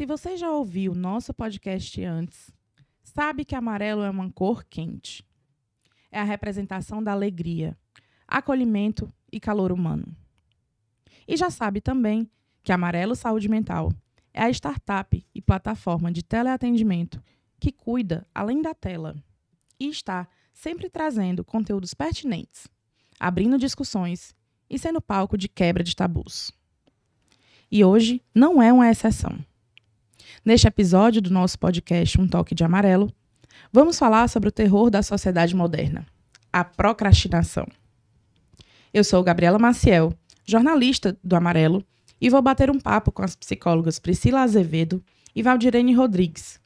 Se você já ouviu nosso podcast antes, sabe que amarelo é uma cor quente. É a representação da alegria, acolhimento e calor humano. E já sabe também que Amarelo Saúde Mental é a startup e plataforma de teleatendimento que cuida além da tela e está sempre trazendo conteúdos pertinentes, abrindo discussões e sendo palco de quebra de tabus. E hoje não é uma exceção. Neste episódio do nosso podcast Um Toque de Amarelo, vamos falar sobre o terror da sociedade moderna, a procrastinação. Eu sou Gabriela Maciel, jornalista do Amarelo, e vou bater um papo com as psicólogas Priscila Azevedo e Valdirene Rodrigues.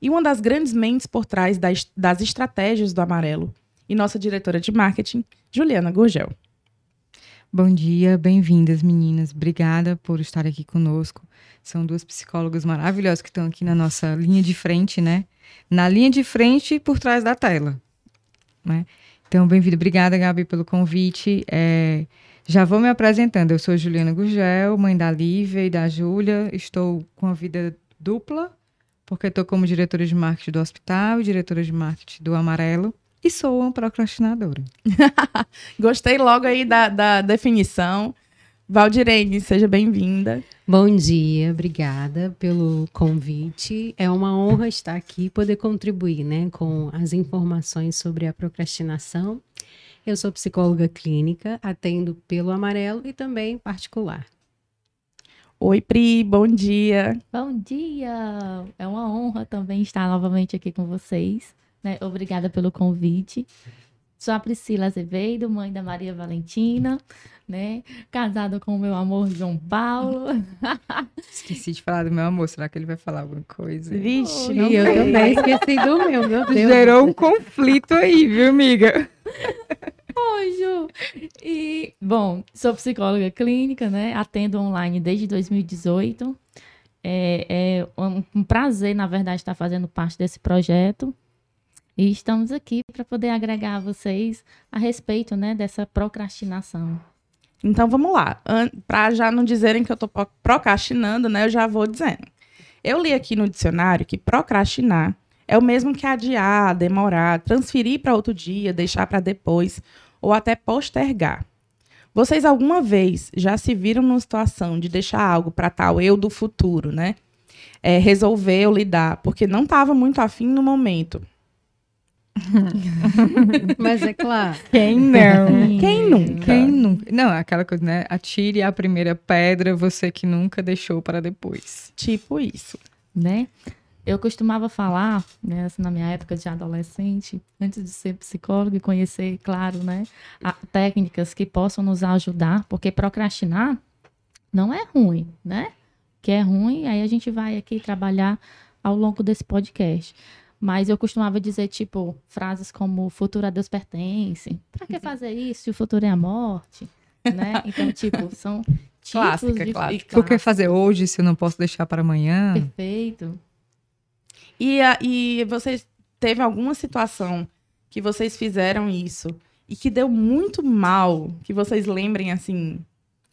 E uma das grandes mentes por trás das, das estratégias do Amarelo, e nossa diretora de marketing, Juliana Gurgel. Bom dia, bem-vindas, meninas. Obrigada por estar aqui conosco. São duas psicólogas maravilhosas que estão aqui na nossa linha de frente, né? Na linha de frente por trás da tela. Né? Então, bem-vindo. Obrigada, Gabi, pelo convite. É, já vou me apresentando. Eu sou Juliana Gugel, mãe da Lívia e da Júlia. Estou com a vida dupla, porque estou como diretora de marketing do hospital e diretora de marketing do Amarelo. E sou uma procrastinadora. Gostei logo aí da, da definição. Valdirene, seja bem-vinda. Bom dia, obrigada pelo convite. É uma honra estar aqui e poder contribuir né, com as informações sobre a procrastinação eu sou psicóloga clínica, atendo pelo amarelo e também particular. Oi, Pri, bom dia. Bom dia! É uma honra também estar novamente aqui com vocês. Né? Obrigada pelo convite. Sou a Priscila Azevedo, mãe da Maria Valentina, né? Casada com o meu amor João Paulo. Esqueci de falar do meu amor. Será que ele vai falar alguma coisa? Vixe, oh, eu também esqueci do meu, meu Deus. Gerou um conflito aí, viu, amiga? Oi, Ju. E, bom, sou psicóloga clínica, né? Atendo online desde 2018. É, é um, um prazer, na verdade, estar fazendo parte desse projeto. E estamos aqui para poder agregar a vocês a respeito, né, dessa procrastinação. Então vamos lá. Para já não dizerem que eu estou procrastinando, né, eu já vou dizendo. Eu li aqui no dicionário que procrastinar é o mesmo que adiar, demorar, transferir para outro dia, deixar para depois ou até postergar. Vocês alguma vez já se viram numa situação de deixar algo para tal eu do futuro, né? É, ou lidar, porque não estava muito afim no momento. Mas é claro. Quem não? Quem nunca? Quem nunca? Não, aquela coisa, né? Atire a primeira pedra, você que nunca deixou para depois. Tipo isso. Né? Eu costumava falar, né, assim, na minha época de adolescente, antes de ser psicóloga e conhecer, claro, né, a, técnicas que possam nos ajudar, porque procrastinar não é ruim, né? Que é ruim, aí a gente vai aqui trabalhar ao longo desse podcast. Mas eu costumava dizer, tipo, frases como o futuro a Deus pertence. Pra que fazer isso se o futuro é a morte? né? Então, tipo, são tipos clássica, de... Clássica. Por que fazer hoje se eu não posso deixar para amanhã? Perfeito. E, e vocês teve alguma situação que vocês fizeram isso e que deu muito mal, que vocês lembrem assim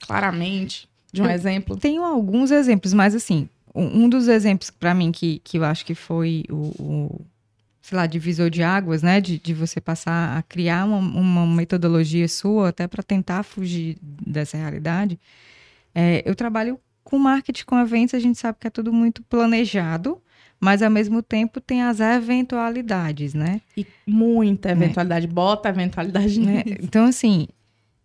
claramente de um eu exemplo? Tenho alguns exemplos, mas assim, um dos exemplos para mim que, que eu acho que foi o, o, sei lá, divisor de águas, né, de, de você passar a criar uma, uma metodologia sua até para tentar fugir dessa realidade. É, eu trabalho com marketing, com eventos, a gente sabe que é tudo muito planejado, mas ao mesmo tempo tem as eventualidades, né? E muita eventualidade, é. bota eventualidade né? Então, assim,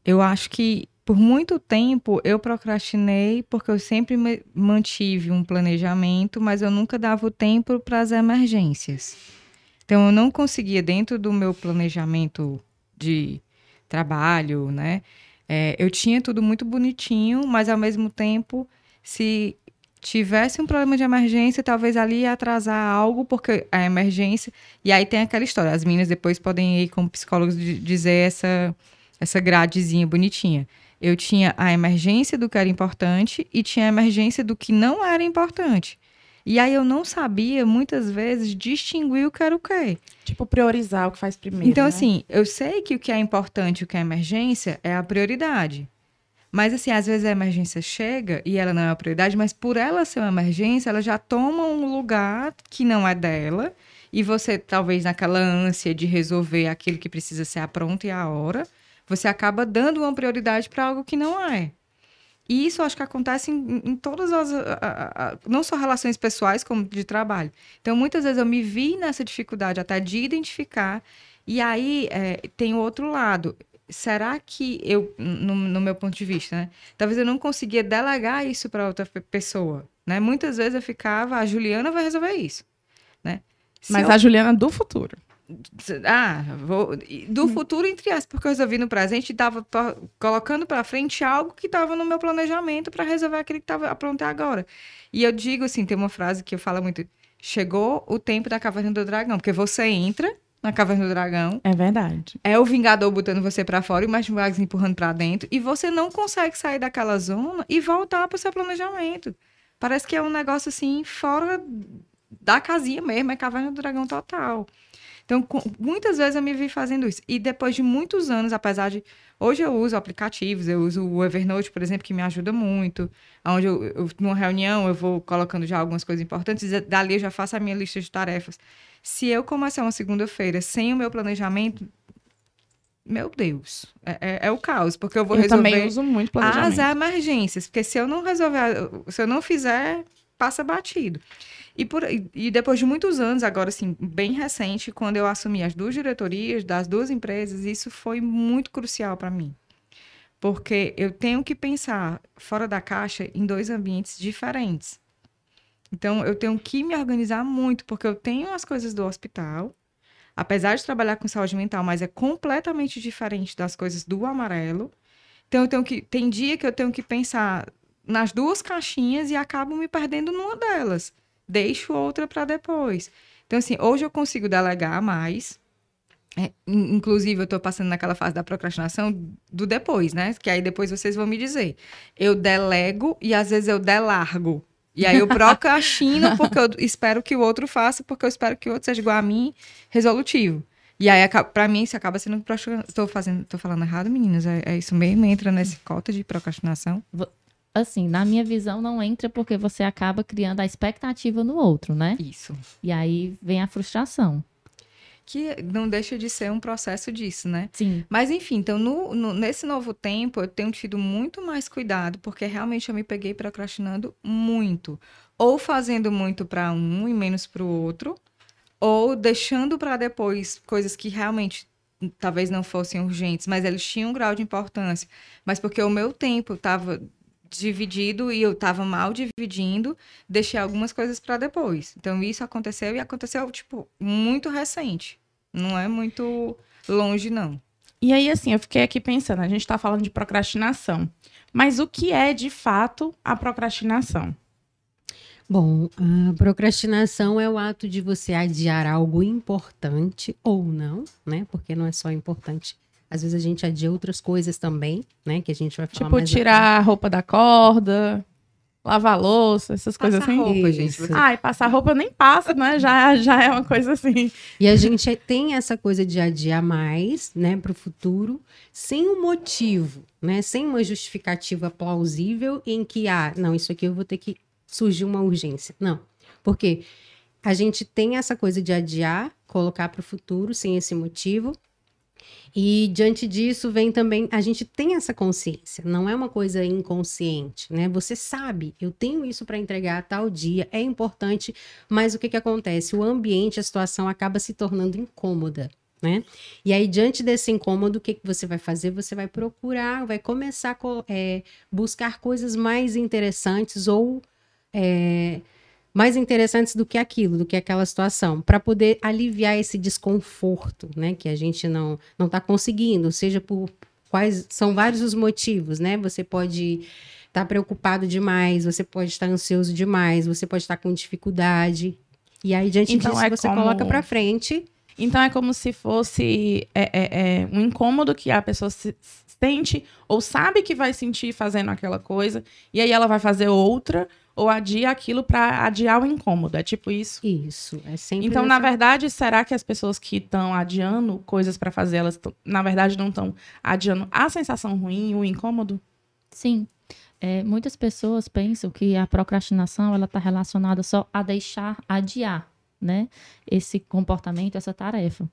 eu acho que por muito tempo eu procrastinei porque eu sempre mantive um planejamento, mas eu nunca dava o tempo para as emergências. Então, eu não conseguia, dentro do meu planejamento de trabalho, né? É, eu tinha tudo muito bonitinho, mas ao mesmo tempo, se tivesse um problema de emergência, talvez ali ia atrasar algo, porque a emergência. E aí tem aquela história. As meninas depois podem ir como psicólogos dizer essa, essa gradezinha bonitinha. Eu tinha a emergência do que era importante e tinha a emergência do que não era importante. E aí eu não sabia, muitas vezes, distinguir o que era o quê. Tipo, priorizar o que faz primeiro. Então, né? assim, eu sei que o que é importante e o que é emergência é a prioridade. Mas, assim, às vezes a emergência chega e ela não é uma prioridade, mas por ela ser uma emergência, ela já toma um lugar que não é dela. E você, talvez, naquela ânsia de resolver aquilo que precisa ser a pronta e a hora, você acaba dando uma prioridade para algo que não é. E isso acho que acontece em, em todas as. A, a, a, não só relações pessoais, como de trabalho. Então, muitas vezes eu me vi nessa dificuldade até de identificar. E aí é, tem o outro lado será que eu, no, no, meu ponto de vista, né? Talvez eu não conseguia delegar isso para outra pessoa, né? Muitas vezes eu ficava, a Juliana vai resolver isso, né? Se Mas eu... a Juliana do futuro. Ah, vou... do hum. futuro, entre aspas, porque eu resolvi no presente e estava colocando para frente algo que estava no meu planejamento para resolver aquilo que estava pronto agora. E eu digo assim: tem uma frase que eu falo muito: chegou o tempo da caverna do dragão, porque você entra na Caverna do Dragão. É verdade. É o Vingador botando você para fora e o Mestre Magus empurrando para dentro. E você não consegue sair daquela zona e voltar pro seu planejamento. Parece que é um negócio assim, fora da casinha mesmo, é Caverna do Dragão total. Então, com, muitas vezes eu me vi fazendo isso. E depois de muitos anos, apesar de. Hoje eu uso aplicativos, eu uso o Evernote, por exemplo, que me ajuda muito. Onde eu, eu, numa reunião, eu vou colocando já algumas coisas importantes, e dali eu já faço a minha lista de tarefas. Se eu começar uma segunda-feira sem o meu planejamento, meu Deus, é, é, é, o caos, porque eu vou eu resolver também uso muito planejamento. as emergências, porque se eu não resolver, se eu não fizer, passa batido. E, por, e depois de muitos anos, agora assim, bem recente, quando eu assumi as duas diretorias das duas empresas, isso foi muito crucial para mim. Porque eu tenho que pensar fora da caixa em dois ambientes diferentes. Então, eu tenho que me organizar muito, porque eu tenho as coisas do hospital, apesar de trabalhar com saúde mental, mas é completamente diferente das coisas do amarelo. Então, eu tenho que. Tem dia que eu tenho que pensar nas duas caixinhas e acabo me perdendo numa delas. Deixo outra para depois. Então, assim, hoje eu consigo delegar mais. É, inclusive, eu estou passando naquela fase da procrastinação do depois, né? Que aí depois vocês vão me dizer. Eu delego e às vezes eu delargo. E aí eu procrastino porque eu espero que o outro faça, porque eu espero que o outro seja igual a mim, resolutivo. E aí, para mim, isso acaba sendo Estou fazendo, tô falando errado, meninas? É, é, isso mesmo? Entra nesse cota de procrastinação? Assim, na minha visão, não entra porque você acaba criando a expectativa no outro, né? Isso. E aí vem a frustração que não deixa de ser um processo disso, né? Sim. Mas enfim, então no, no, nesse novo tempo eu tenho tido muito mais cuidado, porque realmente eu me peguei procrastinando muito, ou fazendo muito para um e menos para o outro, ou deixando para depois coisas que realmente talvez não fossem urgentes, mas eles tinham um grau de importância, mas porque o meu tempo estava dividido e eu estava mal dividindo, deixei algumas coisas para depois. Então isso aconteceu e aconteceu tipo muito recente. Não é muito longe não. E aí assim, eu fiquei aqui pensando, a gente está falando de procrastinação. Mas o que é de fato a procrastinação? Bom, a procrastinação é o ato de você adiar algo importante ou não, né? Porque não é só importante às vezes a gente adia outras coisas também, né? Que a gente vai falar tipo, mais tirar a roupa da corda, lavar louça, essas passar coisas assim. roupa, gente. Ai, passar roupa nem passa, né? Já, já é uma coisa assim. E a gente tem essa coisa de adiar mais, né, para o futuro, sem um motivo, né? Sem uma justificativa plausível em que, ah, não, isso aqui eu vou ter que surgir uma urgência. Não. Porque a gente tem essa coisa de adiar, colocar para o futuro sem esse motivo, e diante disso vem também, a gente tem essa consciência, não é uma coisa inconsciente, né? Você sabe, eu tenho isso para entregar a tal dia, é importante, mas o que que acontece? O ambiente, a situação acaba se tornando incômoda. Né? E aí, diante desse incômodo, o que, que você vai fazer? Você vai procurar, vai começar a é, buscar coisas mais interessantes ou é, mais interessantes do que aquilo, do que aquela situação, para poder aliviar esse desconforto, né, que a gente não não está conseguindo, seja por quais são vários os motivos, né? Você pode estar tá preocupado demais, você pode estar ansioso demais, você pode estar com dificuldade. E aí diante então, disso é você como... coloca para frente. Então é como se fosse é, é, é, um incômodo que a pessoa se sente ou sabe que vai sentir fazendo aquela coisa e aí ela vai fazer outra ou adia aquilo para adiar o incômodo. É tipo isso? Isso, é sempre. Então, na verdade, será que as pessoas que estão adiando coisas para fazer, elas, na verdade, não estão adiando a sensação ruim, o incômodo? Sim. É, muitas pessoas pensam que a procrastinação ela está relacionada só a deixar adiar, né? Esse comportamento, essa tarefa.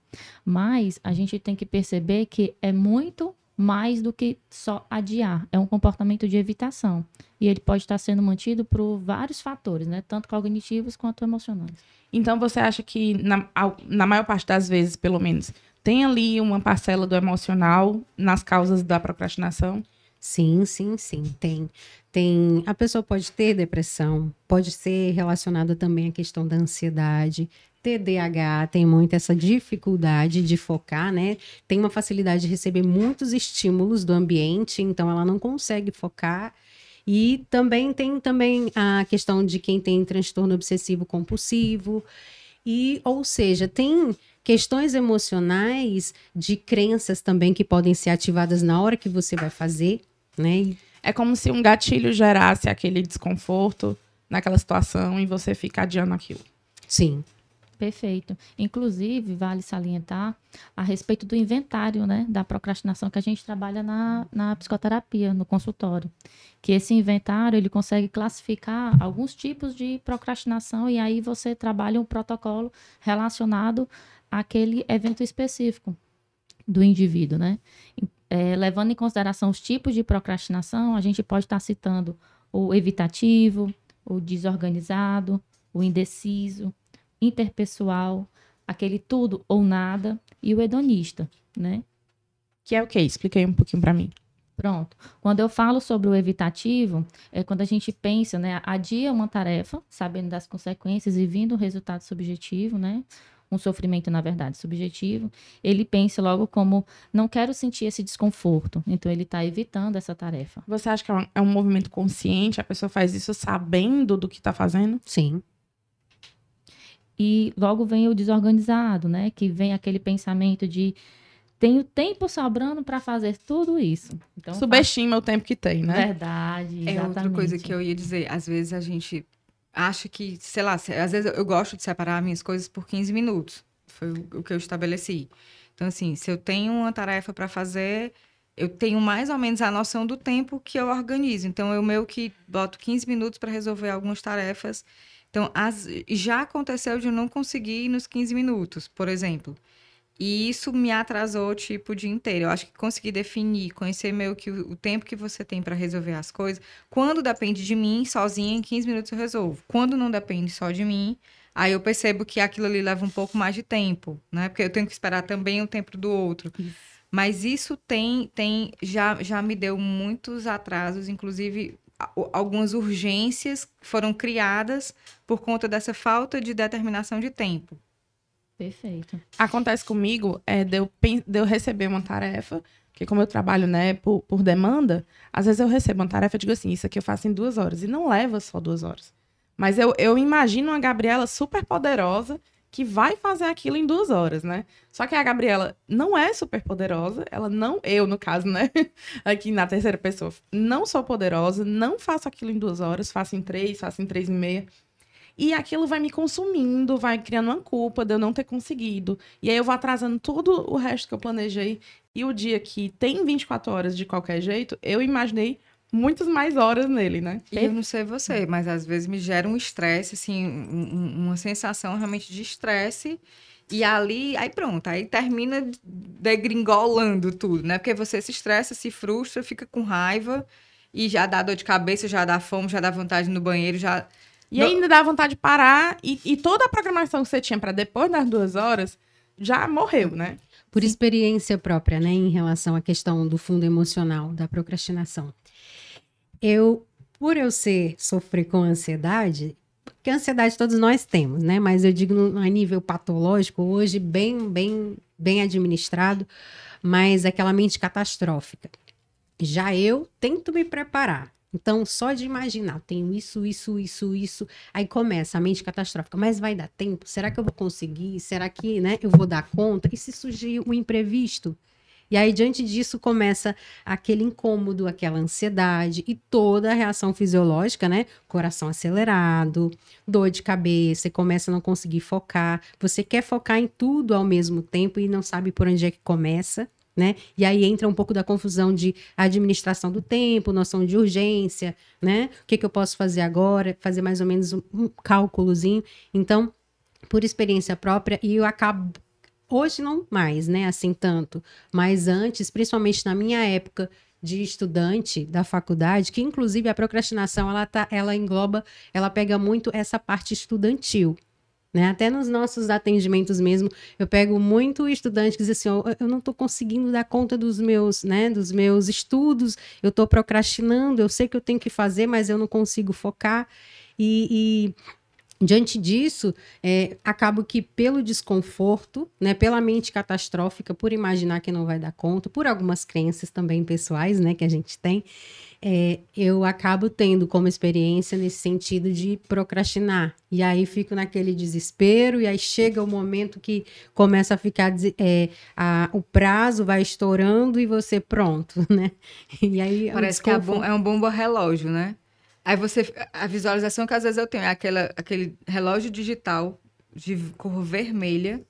Mas a gente tem que perceber que é muito mais do que só adiar. É um comportamento de evitação. E ele pode estar sendo mantido por vários fatores, né? Tanto cognitivos quanto emocionais. Então você acha que, na, na maior parte das vezes, pelo menos, tem ali uma parcela do emocional nas causas da procrastinação? Sim, sim, sim, tem. Tem, a pessoa pode ter depressão, pode ser relacionada também à questão da ansiedade, TDAH tem muito essa dificuldade de focar, né? Tem uma facilidade de receber muitos estímulos do ambiente, então ela não consegue focar. E também tem também a questão de quem tem transtorno obsessivo compulsivo. E, ou seja, tem questões emocionais de crenças também que podem ser ativadas na hora que você vai fazer, né? É como se um gatilho gerasse aquele desconforto naquela situação e você fica adiando aquilo. Sim. Perfeito. Inclusive, vale salientar a respeito do inventário né, da procrastinação que a gente trabalha na, na psicoterapia, no consultório. Que esse inventário ele consegue classificar alguns tipos de procrastinação e aí você trabalha um protocolo relacionado àquele evento específico do indivíduo, né? É, levando em consideração os tipos de procrastinação, a gente pode estar citando o evitativo, o desorganizado, o indeciso, interpessoal, aquele tudo ou nada, e o hedonista, né? Que é o quê? Expliquei um pouquinho para mim. Pronto. Quando eu falo sobre o evitativo, é quando a gente pensa, né, adia uma tarefa, sabendo das consequências e vindo um resultado subjetivo, né? Um sofrimento, na verdade, subjetivo. Ele pensa logo como, não quero sentir esse desconforto. Então, ele está evitando essa tarefa. Você acha que é um, é um movimento consciente? A pessoa faz isso sabendo do que está fazendo? Sim. E logo vem o desorganizado, né? Que vem aquele pensamento de tenho tempo sobrando para fazer tudo isso. Então, Subestima o tempo que tem, né? Verdade. Exatamente. É outra coisa que eu ia dizer. Às vezes a gente acha que, sei lá, às vezes eu gosto de separar minhas coisas por 15 minutos. Foi o que eu estabeleci. Então, assim, se eu tenho uma tarefa para fazer, eu tenho mais ou menos a noção do tempo que eu organizo. Então, eu meio que boto 15 minutos para resolver algumas tarefas então, as, já aconteceu de eu não conseguir ir nos 15 minutos, por exemplo. E isso me atrasou, tipo, o dia inteiro. Eu acho que conseguir definir, conhecer meio que o, o tempo que você tem para resolver as coisas. Quando depende de mim, sozinha, em 15 minutos eu resolvo. Quando não depende só de mim, aí eu percebo que aquilo ali leva um pouco mais de tempo, né? Porque eu tenho que esperar também o tempo do outro. Isso. Mas isso tem, tem já, já me deu muitos atrasos, inclusive algumas urgências foram criadas por conta dessa falta de determinação de tempo. Perfeito. Acontece comigo é, de, eu, de eu receber uma tarefa, que como eu trabalho né, por, por demanda, às vezes eu recebo uma tarefa e digo assim, isso aqui eu faço em duas horas. E não leva só duas horas. Mas eu, eu imagino uma Gabriela super poderosa que vai fazer aquilo em duas horas, né? Só que a Gabriela não é super poderosa, ela não, eu no caso, né? Aqui na terceira pessoa, não sou poderosa, não faço aquilo em duas horas, faço em três, faço em três e meia. E aquilo vai me consumindo, vai criando uma culpa de eu não ter conseguido. E aí eu vou atrasando todo o resto que eu planejei. E o dia que tem 24 horas de qualquer jeito, eu imaginei muitas mais horas nele, né? E eu não sei você, mas às vezes me gera um estresse, assim, um, uma sensação realmente de estresse. E ali, aí pronto, aí termina degringolando tudo, né? Porque você se estressa, se frustra, fica com raiva e já dá dor de cabeça, já dá fome, já dá vontade no banheiro, já. E ainda dá vontade de parar e, e toda a programação que você tinha para depois das duas horas já morreu, né? Por experiência própria, né, em relação à questão do fundo emocional da procrastinação eu, por eu ser, sofrer com ansiedade, porque ansiedade todos nós temos, né? Mas eu digo a nível patológico, hoje bem, bem, bem administrado, mas aquela mente catastrófica. Já eu tento me preparar. Então, só de imaginar, tenho isso, isso, isso, isso, aí começa a mente catastrófica. Mas vai dar tempo? Será que eu vou conseguir? Será que, né, eu vou dar conta? E se surgir um imprevisto? E aí, diante disso, começa aquele incômodo, aquela ansiedade e toda a reação fisiológica, né? Coração acelerado, dor de cabeça, começa a não conseguir focar. Você quer focar em tudo ao mesmo tempo e não sabe por onde é que começa. né? E aí entra um pouco da confusão de administração do tempo, noção de urgência, né? O que, que eu posso fazer agora? Fazer mais ou menos um, um cálculozinho. Então, por experiência própria, e eu acabo hoje não mais, né? Assim tanto, mas antes, principalmente na minha época de estudante da faculdade, que inclusive a procrastinação ela tá, ela engloba, ela pega muito essa parte estudantil. Né? Até nos nossos atendimentos mesmo, eu pego muito estudante que diz assim, oh, eu não estou conseguindo dar conta dos meus, né, dos meus estudos, eu estou procrastinando, eu sei que eu tenho que fazer, mas eu não consigo focar. E, e diante disso, é, acabo que pelo desconforto, né, pela mente catastrófica, por imaginar que não vai dar conta, por algumas crenças também pessoais, né, que a gente tem, é, eu acabo tendo como experiência nesse sentido de procrastinar. E aí fico naquele desespero, e aí chega o momento que começa a ficar. É, a, o prazo vai estourando e você pronto, né? E aí. Parece que é, bom, é um bomba relógio, né? Aí você. A visualização que às vezes eu tenho é aquela, aquele relógio digital de cor vermelha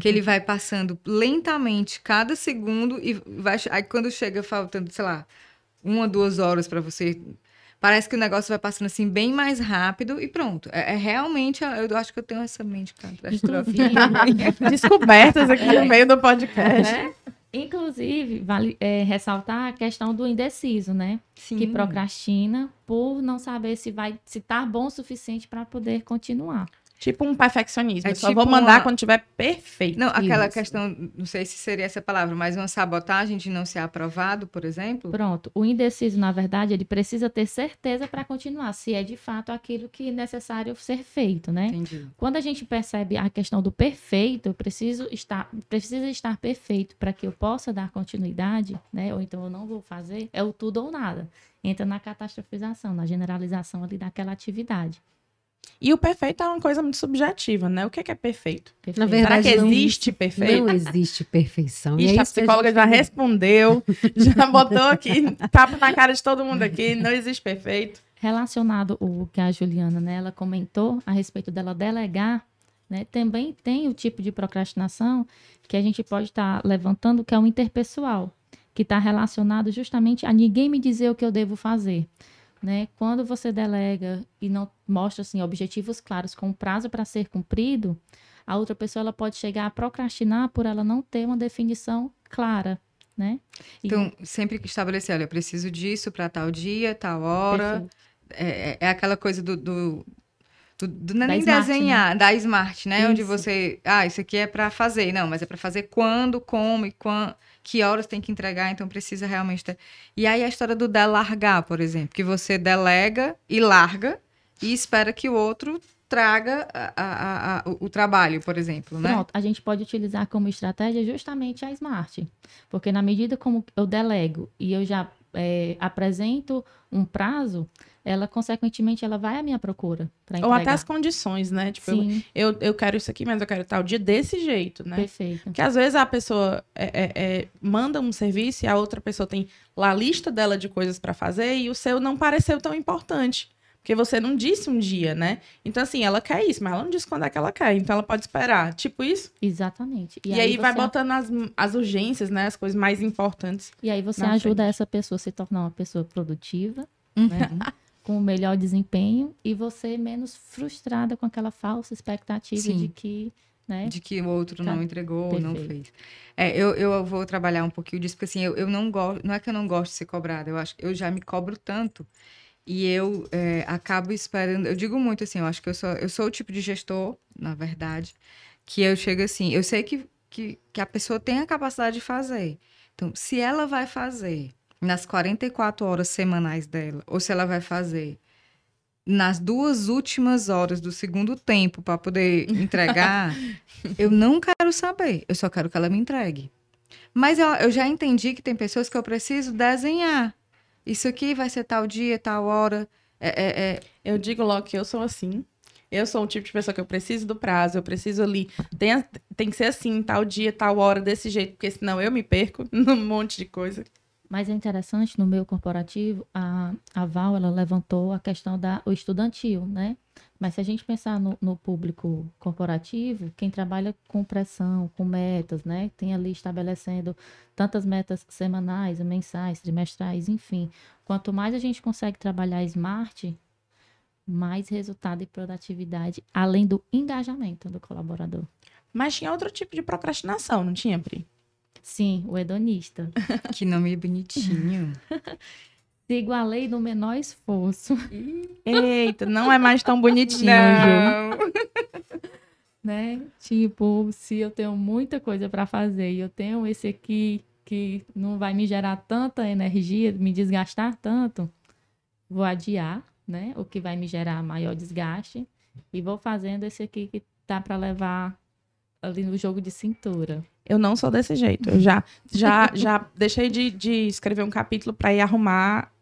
que ele vai passando lentamente cada segundo e vai aí quando chega faltando, sei lá, uma, duas horas para você. Parece que o negócio vai passando assim bem mais rápido e pronto. É, é realmente, eu acho que eu tenho essa mente catastrófica. Descobertas aqui no meio do podcast. É? Inclusive, vale é, ressaltar a questão do indeciso, né? Sim. Que procrastina por não saber se vai se tá bom o suficiente para poder continuar. Tipo um perfeccionismo. É só tipo vou mandar uma... quando tiver perfeito. Não, aquela Isso. questão, não sei se seria essa palavra, mas uma sabotagem de não ser aprovado, por exemplo. Pronto. O indeciso, na verdade, ele precisa ter certeza para continuar, se é de fato aquilo que é necessário ser feito, né? Entendi. Quando a gente percebe a questão do perfeito, eu preciso estar, precisa estar perfeito para que eu possa dar continuidade, né? Ou então eu não vou fazer, é o tudo ou nada. Entra na catastrofização, na generalização ali daquela atividade. E o perfeito é uma coisa muito subjetiva, né? O que é, que é perfeito? perfeito? Na verdade, Será que existe não, perfeito? Não existe perfeição. Ixi, é a psicóloga a já respondeu, já botou aqui, tapa na cara de todo mundo aqui, não existe perfeito. Relacionado o que a Juliana, né, ela comentou a respeito dela delegar, né, também tem o tipo de procrastinação que a gente pode estar tá levantando, que é o interpessoal, que está relacionado justamente a ninguém me dizer o que eu devo fazer. Né? Quando você delega e não mostra assim, objetivos claros com prazo para ser cumprido, a outra pessoa ela pode chegar a procrastinar por ela não ter uma definição clara. Né? E... Então, sempre que estabelecer, olha, eu preciso disso para tal dia, tal hora. É, é, é, aquela coisa do, do, do, do não é nem smart, desenhar, né? da smart, né? Isso. Onde você, ah, isso aqui é para fazer. Não, mas é para fazer quando, como e quando que horas tem que entregar, então precisa realmente ter. E aí a história do delargar, por exemplo, que você delega e larga e espera que o outro traga a, a, a, o trabalho, por exemplo, né? Pronto, a gente pode utilizar como estratégia justamente a Smart, porque na medida como eu delego e eu já é, apresento um prazo, ela consequentemente ela vai à minha procura ou até as condições né tipo Sim. Eu, eu, eu quero isso aqui mas eu quero tal dia desse jeito né perfeito que às vezes a pessoa é, é, é, manda um serviço e a outra pessoa tem lá a lista dela de coisas para fazer e o seu não pareceu tão importante porque você não disse um dia, né? Então, assim, ela quer isso, mas ela não disse quando é que ela quer. Então, ela pode esperar. Tipo isso? Exatamente. E, e aí, aí vai botando as, as urgências, né? As coisas mais importantes. E aí você ajuda frente. essa pessoa a se tornar uma pessoa produtiva, uhum. né? com melhor desempenho e você menos frustrada com aquela falsa expectativa Sim. de que né? De que o outro tá. não entregou ou não fez. É, eu, eu vou trabalhar um pouquinho disso, porque assim, eu, eu não gosto, não é que eu não gosto de ser cobrada, eu acho que eu já me cobro tanto e eu é, acabo esperando, eu digo muito assim, eu acho que eu sou, eu sou o tipo de gestor, na verdade, que eu chego assim, eu sei que, que, que a pessoa tem a capacidade de fazer. Então, se ela vai fazer nas 44 horas semanais dela, ou se ela vai fazer nas duas últimas horas do segundo tempo para poder entregar, eu não quero saber. Eu só quero que ela me entregue. Mas eu, eu, já entendi que tem pessoas que eu preciso desenhar. Isso aqui vai ser tal dia, tal hora. É, é, é... Eu digo logo que eu sou assim. Eu sou um tipo de pessoa que eu preciso do prazo, eu preciso ali. Tem, tem que ser assim, tal dia, tal hora, desse jeito, porque senão eu me perco num monte de coisa. Mas é interessante, no meio corporativo, a, a Val, ela levantou a questão da o estudantil, né? Mas se a gente pensar no, no, público corporativo, quem trabalha com pressão, com metas, né? Tem ali estabelecendo tantas metas semanais, mensais, trimestrais, enfim. Quanto mais a gente consegue trabalhar smart, mais resultado e produtividade, além do engajamento do colaborador. Mas tinha outro tipo de procrastinação, não tinha, Pri? Sim, o hedonista. que nome bonitinho. Sigo a lei do menor esforço. Eita, não é mais tão bonitinho, não. né? Tipo, se eu tenho muita coisa para fazer e eu tenho esse aqui que não vai me gerar tanta energia, me desgastar tanto, vou adiar, né? O que vai me gerar maior desgaste e vou fazendo esse aqui que tá para levar ali no jogo de cintura. Eu não sou desse jeito. Eu já já já deixei de, de escrever um capítulo para ir arrumar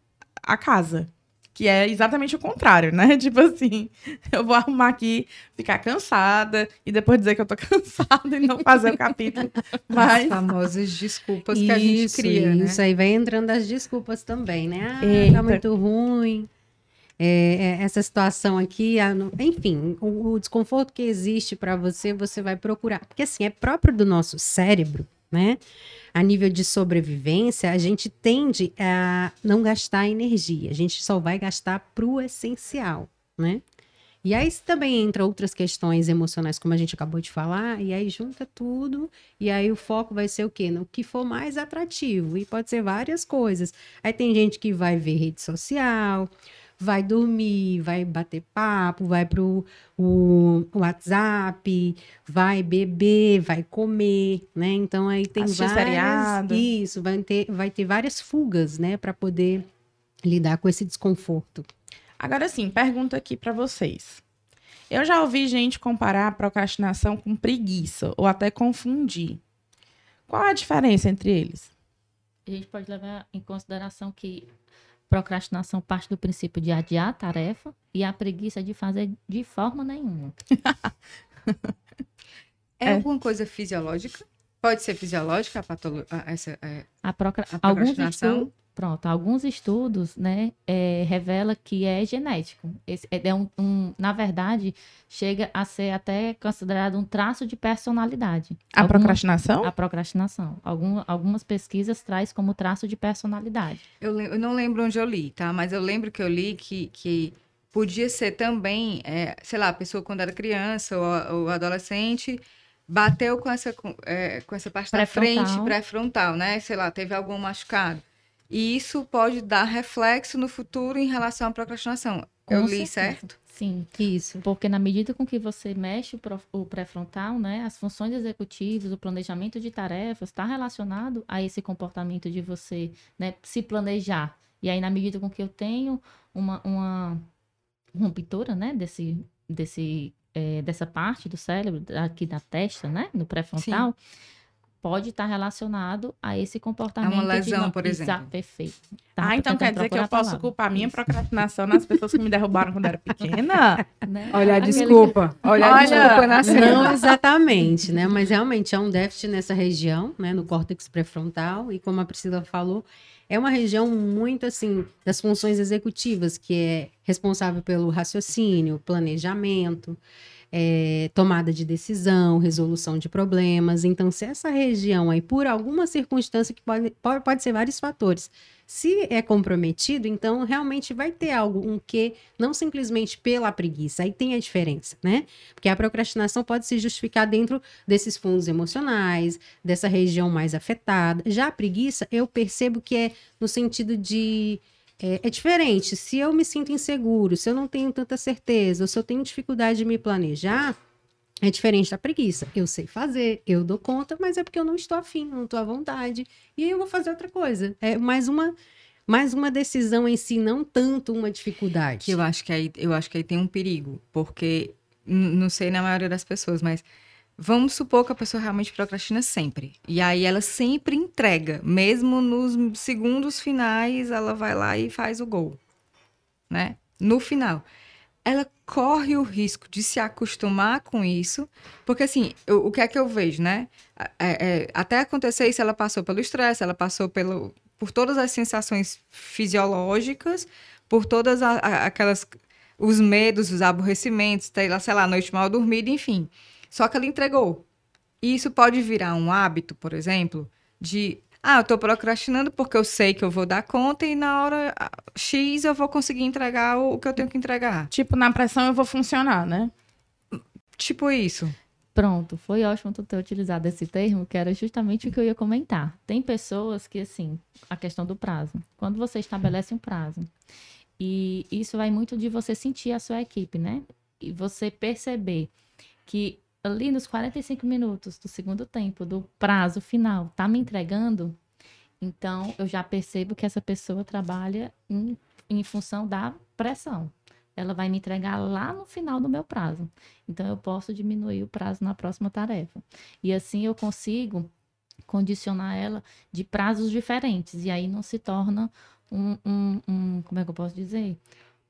a casa. Que é exatamente o contrário, né? Tipo assim, eu vou arrumar aqui, ficar cansada e depois dizer que eu tô cansada e não fazer o capítulo. Mas... As famosas desculpas isso, que a gente cria, isso, né? Isso aí vai entrando as desculpas também, né? Ah, Eita. tá muito ruim. É, é, essa situação aqui, enfim, o, o desconforto que existe para você, você vai procurar. Porque assim, é próprio do nosso cérebro, né? a nível de sobrevivência, a gente tende a não gastar energia, a gente só vai gastar para o essencial, né? E aí também entra outras questões emocionais, como a gente acabou de falar, e aí junta tudo, e aí o foco vai ser o quê? No que for mais atrativo, e pode ser várias coisas. Aí tem gente que vai ver rede social, vai dormir, vai bater papo, vai pro o, WhatsApp, vai beber, vai comer, né? Então aí tem Assistir várias seriado. isso, vai ter vai ter várias fugas, né, para poder lidar com esse desconforto. Agora sim, pergunta aqui para vocês. Eu já ouvi gente comparar procrastinação com preguiça ou até confundir. Qual a diferença entre eles? A gente pode levar em consideração que Procrastinação parte do princípio de adiar a tarefa e a preguiça de fazer de forma nenhuma. é, é, alguma coisa fisiológica? Pode ser fisiológica a, patolo a, essa, é, a, procra a procrastinação? Pronto, alguns estudos, né, é, revela que é genético. Esse é, é um, um, na verdade, chega a ser até considerado um traço de personalidade. A procrastinação? A procrastinação. Algum, algumas pesquisas traz como traço de personalidade. Eu, eu, não lembro onde eu li, tá? Mas eu lembro que eu li que, que podia ser também, é, sei lá, a pessoa quando era criança ou, ou adolescente bateu com essa, com, é, com essa parte da frente pré-frontal, né? Sei lá, teve algum machucado. E isso pode dar reflexo no futuro em relação à procrastinação. Com Eu li certo? Sim, isso. Porque na medida com que você mexe o pré-frontal, né, as funções executivas, o planejamento de tarefas, está relacionado a esse comportamento de você né, se planejar. E aí, na medida com que eu tenho uma, uma ruptura né, desse, desse, é, dessa parte do cérebro, aqui da testa, né, no pré-frontal, Sim pode estar relacionado a esse comportamento. É uma lesão, por exemplo. Exato, perfeito. Tá, ah, então quer dizer que eu posso culpar a minha procrastinação nas pessoas que me derrubaram quando era pequena? Né? Olha, desculpa. Olha, Olha, desculpa na Não exatamente, né? Mas realmente é um déficit nessa região, né? No córtex pré-frontal. E como a Priscila falou, é uma região muito assim das funções executivas, que é responsável pelo raciocínio, planejamento é, tomada de decisão, resolução de problemas. Então, se essa região aí, por alguma circunstância que pode, pode, ser vários fatores, se é comprometido, então realmente vai ter algo, um que, não simplesmente pela preguiça. Aí tem a diferença, né? Porque a procrastinação pode se justificar dentro desses fundos emocionais, dessa região mais afetada. Já a preguiça, eu percebo que é no sentido de é, é, diferente. Se eu me sinto inseguro, se eu não tenho tanta certeza, ou se eu tenho dificuldade de me planejar, é diferente da preguiça. Eu sei fazer, eu dou conta, mas é porque eu não estou afim, não estou à vontade. E aí eu vou fazer outra coisa. É mais uma, mais uma decisão em si, não tanto uma dificuldade. Eu acho que aí, eu acho que aí tem um perigo, porque não sei na maioria das pessoas, mas Vamos supor que a pessoa realmente procrastina sempre. E aí ela sempre entrega, mesmo nos segundos finais, ela vai lá e faz o gol, né? No final, ela corre o risco de se acostumar com isso, porque assim, eu, o que é que eu vejo, né? É, é, até acontecer isso, ela passou pelo estresse, ela passou pelo, por todas as sensações fisiológicas, por todas a, a, aquelas os medos, os aborrecimentos, sei lá, sei lá, noite mal dormida, enfim. Só que ela entregou. E isso pode virar um hábito, por exemplo, de ah, eu tô procrastinando porque eu sei que eu vou dar conta e na hora ah, X eu vou conseguir entregar o que eu tenho que entregar. Tipo, na pressão eu vou funcionar, né? Tipo isso. Pronto, foi ótimo tu ter utilizado esse termo, que era justamente o que eu ia comentar. Tem pessoas que, assim, a questão do prazo. Quando você estabelece um prazo, e isso vai muito de você sentir a sua equipe, né? E você perceber que ali nos 45 minutos do segundo tempo, do prazo final, tá me entregando, então eu já percebo que essa pessoa trabalha em, em função da pressão ela vai me entregar lá no final do meu prazo. Então, eu posso diminuir o prazo na próxima tarefa. E assim eu consigo condicionar ela de prazos diferentes. E aí não se torna um, um, um como é que eu posso dizer?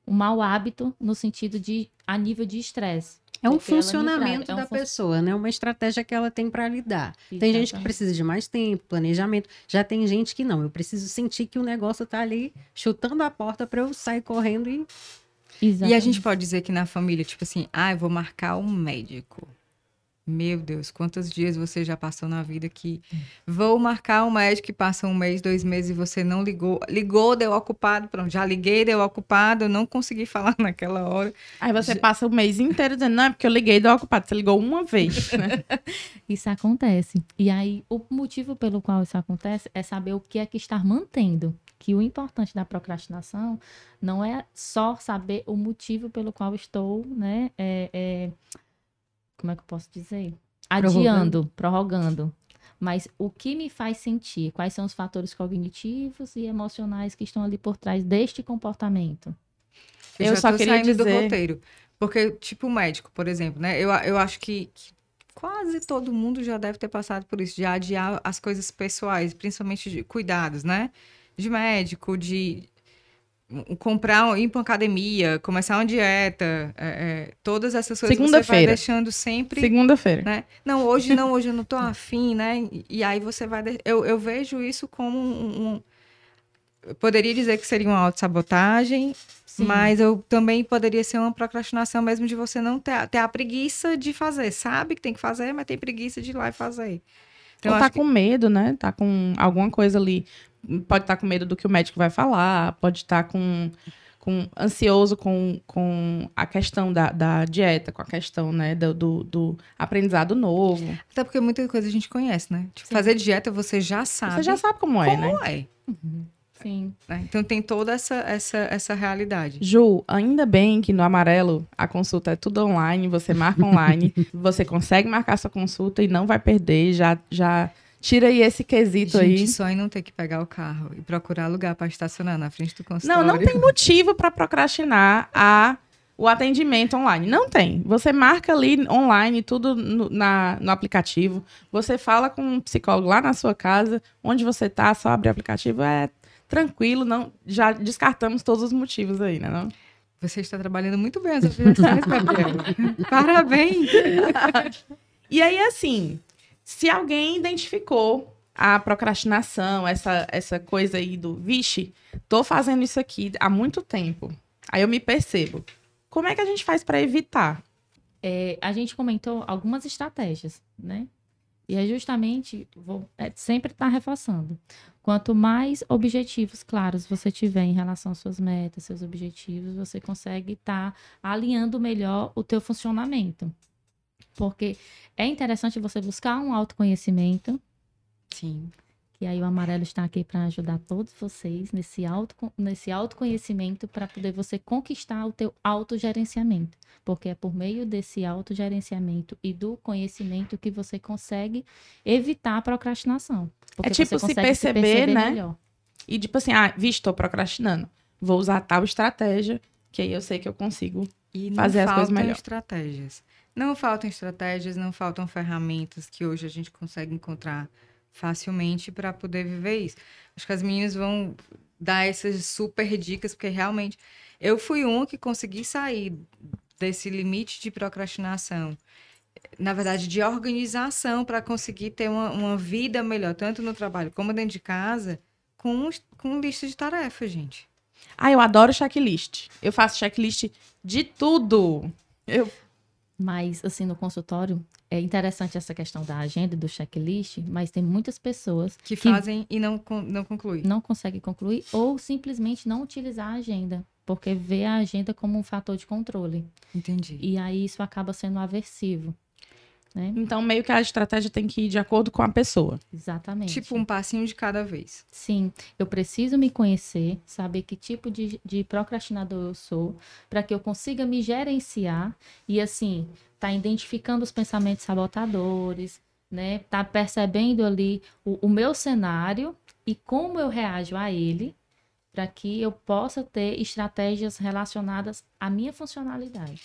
Um mau hábito no sentido de a nível de estresse. É um funcionamento é um da fun... pessoa, né? Uma estratégia que ela tem para lidar. Exatamente. Tem gente que precisa de mais tempo, planejamento. Já tem gente que não. Eu preciso sentir que o negócio está ali chutando a porta para eu sair correndo e Exatamente. E a gente pode dizer que na família, tipo assim, ah, eu vou marcar um médico. Meu Deus, quantos dias você já passou na vida que vou marcar um médico que passa um mês, dois meses e você não ligou. Ligou, deu ocupado, pronto, já liguei, deu ocupado, eu não consegui falar naquela hora. Aí você já... passa o mês inteiro dizendo, não, é porque eu liguei, deu ocupado. Você ligou uma vez, né? isso acontece. E aí, o motivo pelo qual isso acontece é saber o que é que está mantendo que o importante da procrastinação não é só saber o motivo pelo qual estou, né? É, é, como é que eu posso dizer? Adiando, prorrogando. prorrogando. Mas o que me faz sentir? Quais são os fatores cognitivos e emocionais que estão ali por trás deste comportamento? Eu, eu só queria dizer... do roteiro. Porque, tipo, o médico, por exemplo, né? Eu, eu acho que, que quase todo mundo já deve ter passado por isso, de adiar as coisas pessoais, principalmente de cuidados, né? de médico, de comprar, ir para uma academia, começar uma dieta, é, é, todas essas coisas Segunda você vai deixando sempre. Segunda-feira. Né? Não, hoje não, hoje eu não tô afim, né? E aí você vai. De... Eu, eu vejo isso como um. Eu poderia dizer que seria uma autossabotagem, mas eu também poderia ser uma procrastinação mesmo de você não ter, ter a preguiça de fazer. Sabe que tem que fazer, mas tem preguiça de ir lá e fazer. Então, Ou tá com medo, né? Tá com alguma coisa ali pode estar com medo do que o médico vai falar, pode estar com, com ansioso com, com a questão da, da dieta, com a questão né, do, do, do aprendizado novo. Até porque muita coisa a gente conhece, né? Tipo, fazer dieta você já sabe. Você já sabe como é, como né? Como é. Uhum. Sim. É, então tem toda essa, essa, essa realidade. Ju, ainda bem que no amarelo a consulta é tudo online, você marca online, você consegue marcar sua consulta e não vai perder, já, já Tira aí esse quesito Gente, aí. só em não ter que pegar o carro e procurar lugar para estacionar na frente do consultório. Não, não tem motivo para procrastinar a o atendimento online. Não tem. Você marca ali online, tudo no, na, no aplicativo. Você fala com um psicólogo lá na sua casa, onde você está, só abre o aplicativo. É tranquilo, não, já descartamos todos os motivos aí, né? Não? Você está trabalhando muito bem as Gabriela. Parabéns! e aí, assim, se alguém identificou a procrastinação, essa, essa coisa aí do, vixe, tô fazendo isso aqui há muito tempo. Aí eu me percebo. Como é que a gente faz para evitar? É, a gente comentou algumas estratégias, né? E é justamente, vou é, sempre estar tá reforçando. Quanto mais objetivos claros você tiver em relação às suas metas, seus objetivos, você consegue estar tá alinhando melhor o teu funcionamento. Porque é interessante você buscar um autoconhecimento. Sim. E aí o amarelo está aqui para ajudar todos vocês nesse, auto, nesse autoconhecimento para poder você conquistar o teu autogerenciamento. Porque é por meio desse autogerenciamento e do conhecimento que você consegue evitar a procrastinação. é tipo se perceber, se perceber, né? Melhor. E tipo assim, ah, visto, estou procrastinando. Vou usar tal estratégia, que aí eu sei que eu consigo fazer as coisas melhor. estratégias. Não faltam estratégias, não faltam ferramentas que hoje a gente consegue encontrar facilmente para poder viver isso. Acho que as meninas vão dar essas super dicas, porque realmente eu fui uma que consegui sair desse limite de procrastinação. Na verdade, de organização para conseguir ter uma, uma, vida melhor, tanto no trabalho como dentro de casa, com, com lista de tarefas, gente. Ah, eu adoro checklist. Eu faço checklist de tudo. Eu Mas, assim, no consultório, é interessante essa questão da agenda do checklist, mas tem muitas pessoas Que fazem e não, não concluem. não conseguem concluir ou simplesmente não utilizar a agenda, porque vê a agenda como um fator de controle. Entendi. E aí isso acaba sendo aversivo. Né? Então, meio que a estratégia tem que ir de acordo com a pessoa. Exatamente. Tipo um passinho de cada vez. Sim, eu preciso me conhecer, saber que tipo de, de procrastinador eu sou, para que eu consiga me gerenciar e, assim, tá identificando os pensamentos sabotadores, né? Tá percebendo ali o, o meu cenário e como eu reajo a ele, para que eu possa ter estratégias relacionadas à minha funcionalidade.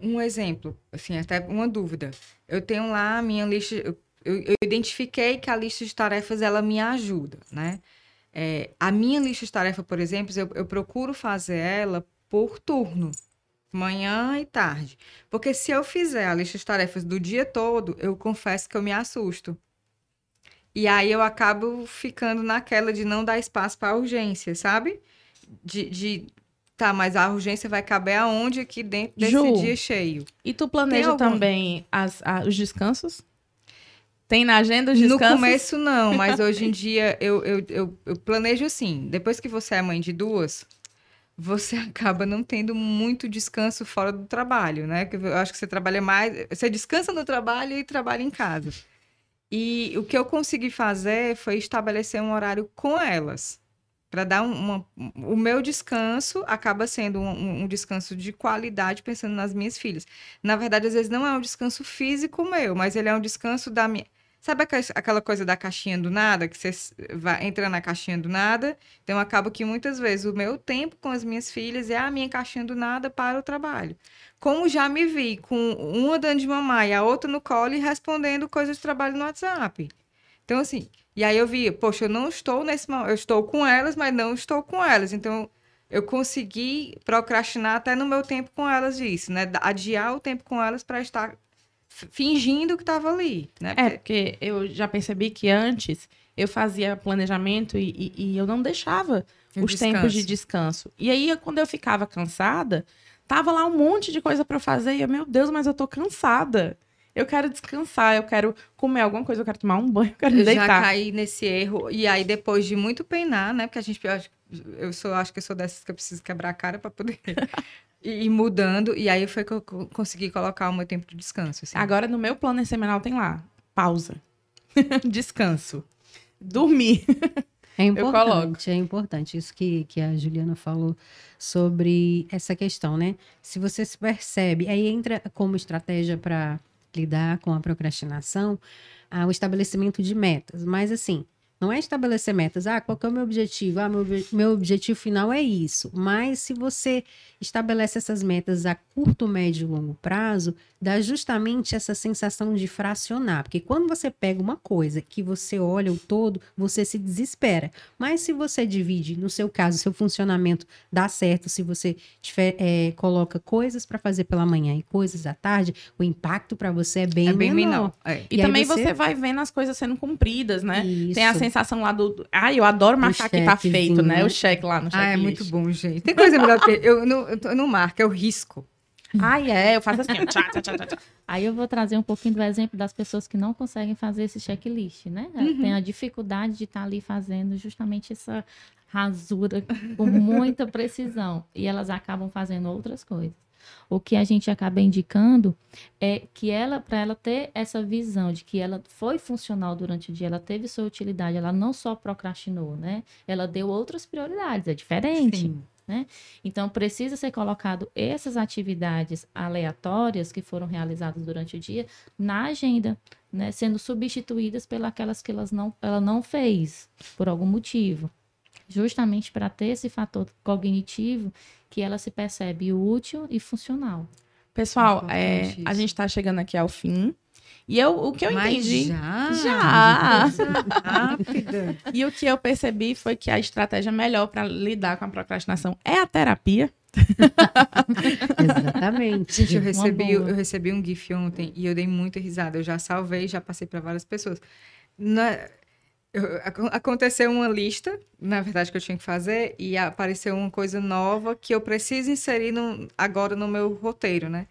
Um exemplo, assim, até uma dúvida. Eu tenho lá a minha lista. Eu- eu identifiquei que a lista de tarefas ela me ajuda, né? É, a minha lista de tarefas, por exemplo, eu, eu procuro fazer ela por turno, manhã e tarde. Porque se eu fizer a lista de tarefas do dia todo, eu confesso que eu me assusto. E aí eu acabo ficando naquela de não dar espaço para urgência, sabe? De, de tá, mas a urgência vai caber aonde aqui dentro desse Ju, dia cheio? E tu planeja algum- também as, a- os descansos? Tem na agenda os No descansos? começo, não, mas hoje em dia eu, eu, eu, eu planejo assim. Depois que você é mãe de duas, você acaba não tendo muito descanso fora do trabalho, né? Eu acho que você trabalha mais. Você descansa no trabalho e trabalha em casa. E o que eu consegui fazer foi estabelecer um horário com elas. Para dar um- uma. O meu descanso acaba sendo um, um- descanso de qualidade, pensando nas minhas filhas. Na verdade, às vezes não é um descanso físico meu, mas ele é um descanso da minha. Sabe aquela coisa da caixinha do nada, que você vai, entra na caixinha do nada? Então, acaba que muitas vezes o meu tempo com as minhas filhas é a minha caixinha do nada para o trabalho. Como já me vi com uma dando de mamar e a outra no colo e respondendo coisas de trabalho no WhatsApp. Então, assim, e aí eu vi, poxa, eu não estou nesse momento, eu estou com elas, mas não estou com elas. Então, eu consegui procrastinar até no meu tempo com elas disso, né? Adiar o tempo com elas para estar fingindo que estava ali, né? É, porque eu já percebi que antes eu fazia planejamento e, e- e eu não deixava O os tempos de descanso. E aí, quando eu ficava cansada, tava lá um monte de coisa pra fazer e eu, meu Deus, mas eu tô cansada. Eu quero descansar, eu quero comer alguma coisa, eu quero tomar um banho, eu quero Eu já deitar. caí nesse erro. E aí, depois de muito penar, né? Porque a gente. Eu, sou, acho que eu sou dessas que eu preciso quebrar a cara para poder ir mudando. E aí foi que eu co- consegui colocar o meu tempo de descanso. assim. Agora, no meu plano semanal tem lá, pausa, descanso, dormir. É importante, é importante isso que, que a Juliana falou sobre essa questão, né? Se você se percebe, aí entra como estratégia para lidar com a procrastinação, ah, o estabelecimento de metas. Mas assim, não é estabelecer metas, ah, qual é o meu objetivo? Ah, meu, meu objetivo final é isso. Mas se você estabelece essas metas a curto, médio e longo prazo, dá justamente essa sensação de fracionar. Porque quando você pega uma coisa que você olha o todo, você se desespera. Mas se você divide, no seu caso, seu funcionamento dá certo, se você tiver, é, coloca coisas para fazer pela manhã e coisas à tarde, o impacto para você é bem, é bem menor. menor. É. E, E também você- você... vai vendo as coisas sendo cumpridas, né? Isso. Tem a sensação lá do. Ai, eu adoro marcar que tá feito, né? O cheque lá no Ah, é muito bom, gente. Tem coisa melhor que eu não, eu não marco, eu risco. Ai, é, eu faço assim, tchá, tchá, tchá, tchá. Aí eu vou trazer um pouquinho do exemplo das pessoas que não conseguem fazer esse checklist, né? Tem a dificuldade de estar ali fazendo justamente essa rasura com muita precisão. E elas acabam fazendo outras coisas. O que a gente acaba indicando é que ela, para ela ter essa visão de que ela foi funcional durante o dia, ela teve sua utilidade, ela não só procrastinou, né? Ela deu outras prioridades, é diferente. Sim. Então, precisa ser colocado essas atividades aleatórias que foram realizadas durante o dia na agenda, né? Sendo substituídas pelas que elas não, ela não fez, por algum motivo. Justamente para ter esse fator cognitivo que ela se percebe útil e funcional. Pessoal, é, a gente tá chegando aqui ao fim. E eu, o que eu Mas entendi. já? Já. Rápida. E o que eu percebi foi que a estratégia melhor para lidar com a procrastinação é a terapia. Exatamente. Gente, eu recebi, eu recebi um GIF ontem e eu dei muita risada. Eu já salvei, já passei para várias pessoas. Na- Eu- ac- aconteceu uma lista, na verdade, que eu tinha que fazer, e apareceu uma coisa nova que eu preciso inserir no- agora no meu roteiro, né?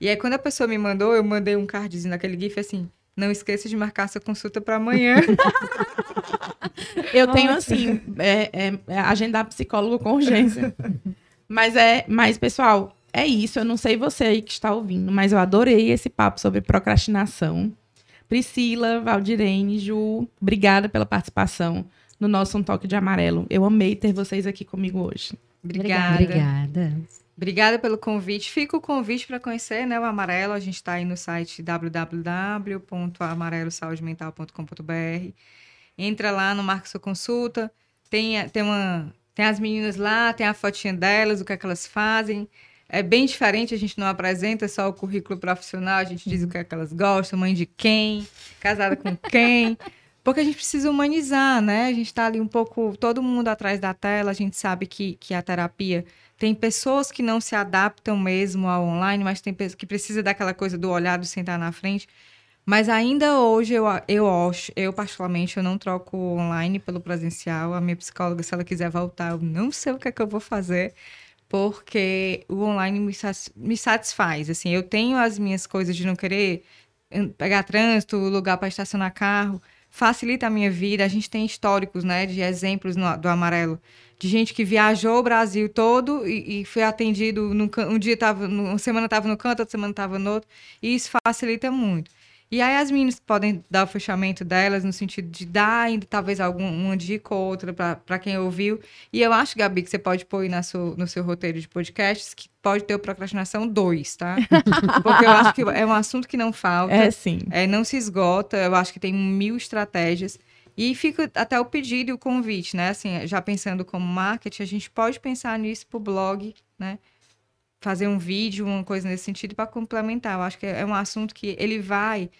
E aí, quando a pessoa me mandou, eu mandei um cardzinho naquele GIF assim. Não esqueça de marcar sua consulta para amanhã. Eu tenho, assim, é, é- é agendar psicólogo com urgência. Mas é, mas, pessoal, é isso. Eu não sei você aí que está ouvindo, mas eu adorei esse papo sobre procrastinação. Priscila, Valdirene, Ju, obrigada pela participação no nosso Um Toque de Amarelo. Eu amei ter vocês aqui comigo hoje. Obrigada. Obrigada. Obrigada pelo convite. Fica o convite para conhecer né, o Amarelo. A gente está aí no site www.amarelosaudemental.com.br. Entra lá no Marca Sua Consulta. Tem, tem, uma, tem as meninas lá, tem a fotinha delas, o que é que elas fazem. É bem diferente, a gente não apresenta só o currículo profissional, a gente diz o que é que elas gostam, mãe de quem, casada com quem. Porque a gente precisa humanizar, né? A gente está ali um pouco, todo mundo atrás da tela, a gente sabe que, que a terapia tem pessoas que não se adaptam mesmo ao online, mas tem pessoas que precisam daquela coisa do olhar, do sentar na frente. Mas ainda hoje, eu, eu acho, eu particularmente, eu não troco online pelo presencial. A minha psicóloga, se ela quiser voltar, eu não sei o que é que eu vou fazer, porque o online me, me satisfaz. Assim, eu tenho as minhas coisas de não querer eh, pegar trânsito, lugar para estacionar carro, facilita a minha vida. A gente tem históricos, né, de exemplos no- do amarelo de gente que viajou o Brasil todo e, e foi atendido num um dia tava, num- uma semana estava no canto, outra semana estava no outro, e isso facilita muito. E aí as meninas podem dar o fechamento delas no sentido de dar ainda talvez alguma dica ou outra para quem ouviu. E eu acho, Gabi, que você pode pôr aí na sua- no seu roteiro de podcasts que pode ter o Procrastinação 2, tá? Porque eu acho que é um assunto que não falta. É sim. É, não se esgota, eu acho que tem mil estratégias. E fica até o pedido e o convite, né? Assim, já pensando como marketing, a gente pode pensar nisso pro blog, né? Fazer um vídeo, uma coisa nesse sentido para complementar. Eu acho que é um assunto que ele vai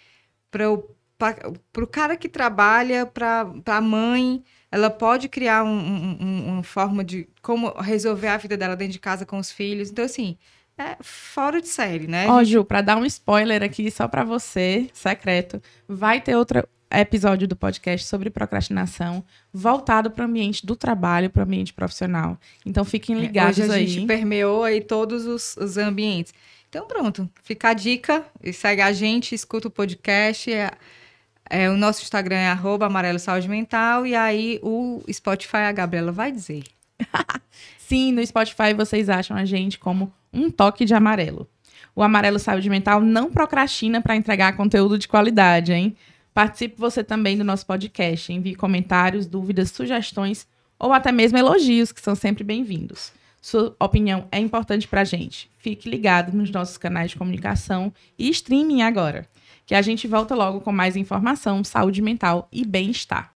para o cara que trabalha, para a mãe, ela pode criar um- um- um- uma forma de como resolver a vida dela dentro de casa com os filhos. Então, assim, é fora de série, né? Ó, Ju, pra dar um spoiler aqui só pra você, secreto, vai ter outro episódio do podcast sobre procrastinação voltado para o ambiente do trabalho, para o ambiente profissional. Então fiquem ligados É, Hoje a aí. gente permeou aí todos os, os ambientes. Então pronto, fica a dica, segue a gente, escuta o podcast. É, é, o nosso Instagram é arroba amarelo saúde mental e aí o Spotify a Gabriela vai dizer. Sim, no Spotify vocês acham a gente como um toque de amarelo. O Amarelo Saúde Mental não procrastina para entregar conteúdo de qualidade, hein? Participe você também do nosso podcast. Envie comentários, dúvidas, sugestões ou até mesmo elogios, que são sempre bem-vindos. Sua opinião é importante para a gente. Fique ligado nos nossos canais de comunicação e streaming agora, que a gente volta logo com mais informação, saúde mental e bem-estar.